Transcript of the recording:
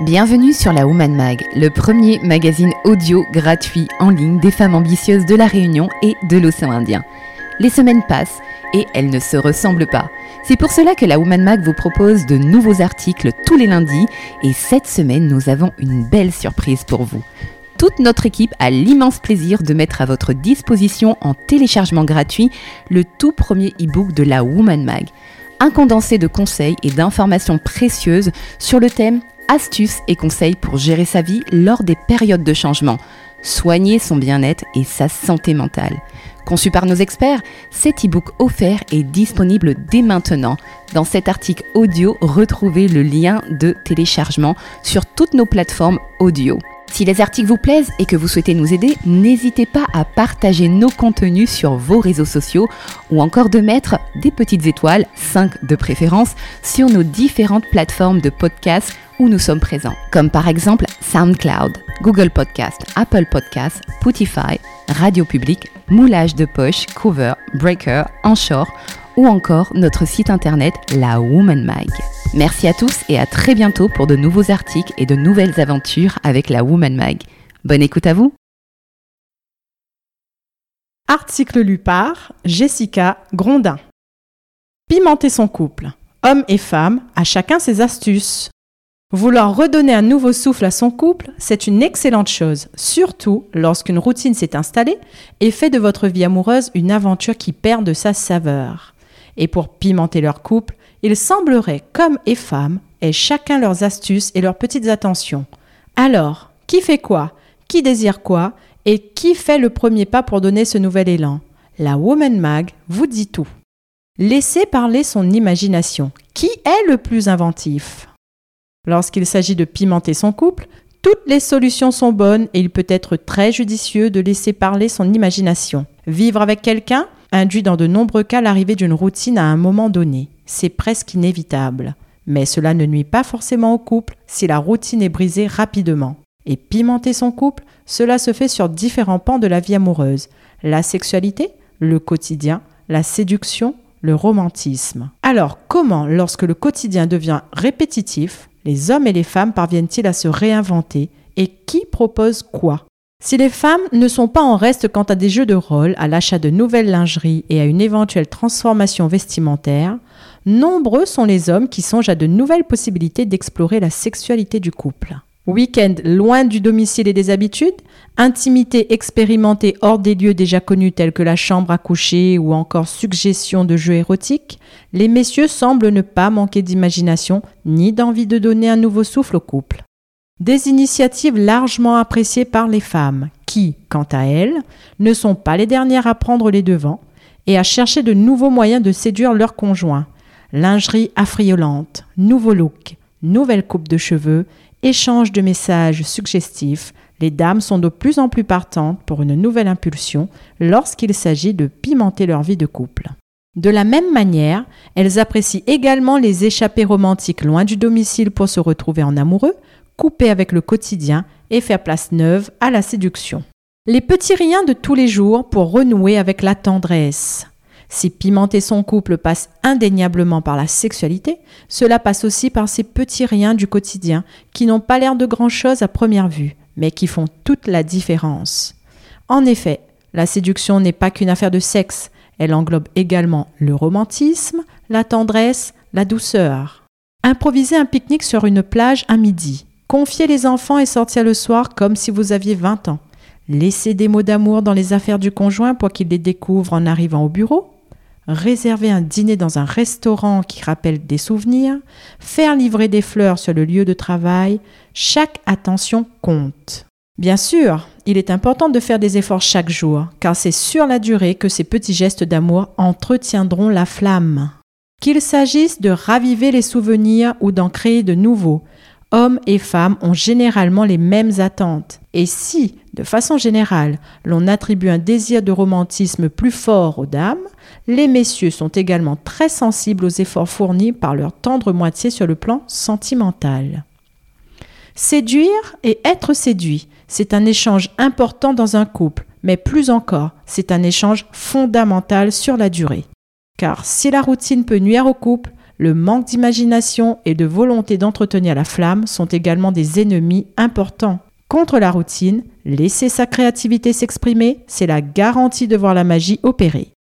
Bienvenue sur la Woman Mag, le premier magazine audio gratuit en ligne des femmes ambitieuses de la Réunion et de l'océan Indien. Les semaines passent et elles ne se ressemblent pas. C'est pour cela que la Woman Mag vous propose de nouveaux articles tous les lundis et cette semaine nous avons une belle surprise pour vous. Toute notre équipe a l'immense plaisir de mettre à votre disposition en téléchargement gratuit le tout premier e-book de la Woman Mag. Un condensé de conseils et d'informations précieuses sur le thème astuces et conseils pour gérer sa vie lors des périodes de changement, soigner son bien-être et sa santé mentale. Conçu par nos experts, cet e-book offert est disponible dès maintenant. Dans cet article audio, retrouvez le lien de téléchargement sur toutes nos plateformes audio. Si les articles vous plaisent et que vous souhaitez nous aider, n'hésitez pas à partager nos contenus sur vos réseaux sociaux ou encore de mettre des petites étoiles, 5 de préférence, sur nos différentes plateformes de podcast où nous sommes présents, comme par exemple SoundCloud, Google Podcast, Apple Podcast, Spotify, Radio Public, Moulage de Poche, Cover, Breaker, Anchor ou encore notre site internet La Woman Mag. Merci à tous et à très bientôt pour de nouveaux articles et de nouvelles aventures avec la Woman Mag. Bonne écoute à vous. Article lu par Jessica Grondin. Pimenter son couple. Hommes et femmes, à chacun ses astuces. Vouloir redonner un nouveau souffle à son couple, c'est une excellente chose, surtout lorsqu'une routine s'est installée et fait de votre vie amoureuse une aventure qui perd de sa saveur. Et pour pimenter leur couple, il semblerait qu'hommes et femmes aient chacun leurs astuces et leurs petites attentions. Alors, qui fait quoi? Qui désire quoi? Et qui fait le premier pas pour donner ce nouvel élan? La Woman Mag vous dit tout. Laissez parler son imagination. Qui est le plus inventif? Lorsqu'il s'agit de pimenter son couple, toutes les solutions sont bonnes et il peut être très judicieux de laisser parler son imagination. Vivre avec quelqu'un induit dans de nombreux cas l'arrivée d'une routine à un moment donné c'est presque inévitable. Mais cela ne nuit pas forcément au couple si la routine est brisée rapidement. Et pimenter son couple, cela se fait sur différents pans de la vie amoureuse. La sexualité, le quotidien, la séduction, le romantisme. Alors comment, lorsque le quotidien devient répétitif, les hommes et les femmes parviennent-ils à se réinventer et qui propose quoi? Si les femmes ne sont pas en reste quant à des jeux de rôle, à l'achat de nouvelles lingeries et à une éventuelle transformation vestimentaire, nombreux sont les hommes qui songent à de nouvelles possibilités d'explorer la sexualité du couple. Week-end loin du domicile et des habitudes, intimité expérimentée hors des lieux déjà connus tels que la chambre à coucher ou encore suggestion de jeux érotiques, les messieurs semblent ne pas manquer d'imagination ni d'envie de donner un nouveau souffle au couple. Des initiatives largement appréciées par les femmes qui, quant à elles, ne sont pas les dernières à prendre les devants et à chercher de nouveaux moyens de séduire leur conjoint, lingerie affriolante, nouveau look, nouvelle coupe de cheveux, échange de messages suggestifs, les dames sont de plus en plus partantes pour une nouvelle impulsion lorsqu'il s'agit de pimenter leur vie de couple. De la même manière, elles apprécient également les échappées romantiques loin du domicile pour se retrouver en amoureux, couper avec le quotidien et faire place neuve à la séduction. Les petits riens de tous les jours pour renouer avec la tendresse. Si pimenter son couple passe indéniablement par la sexualité, cela passe aussi par ces petits riens du quotidien qui n'ont pas l'air de grand-chose à première vue, mais qui font toute la différence. En effet, la séduction n'est pas qu'une affaire de sexe, elle englobe également le romantisme, la tendresse, la douceur. Improviser un pique-nique sur une plage à midi. Confier les enfants et sortir le soir comme si vous aviez 20 ans. Laisser des mots d'amour dans les affaires du conjoint pour qu'il les découvre en arrivant au bureau réserver un dîner dans un restaurant qui rappelle des souvenirs, faire livrer des fleurs sur le lieu de travail, chaque attention compte. Bien sûr, il est important de faire des efforts chaque jour, car c'est sur la durée que ces petits gestes d'amour entretiendront la flamme. Qu'il s'agisse de raviver les souvenirs ou d'en créer de nouveaux, hommes et femmes ont généralement les mêmes attentes. Et si, de façon générale, l'on attribue un désir de romantisme plus fort aux dames, les messieurs sont également très sensibles aux efforts fournis par leur tendre moitié sur le plan sentimental. Séduire et être séduit, c'est un échange important dans un couple, mais plus encore, c'est un échange fondamental sur la durée. Car si la routine peut nuire au couple, le manque d'imagination et de volonté d'entretenir la flamme sont également des ennemis importants. Contre la routine, laisser sa créativité s'exprimer, c'est la garantie de voir la magie opérer.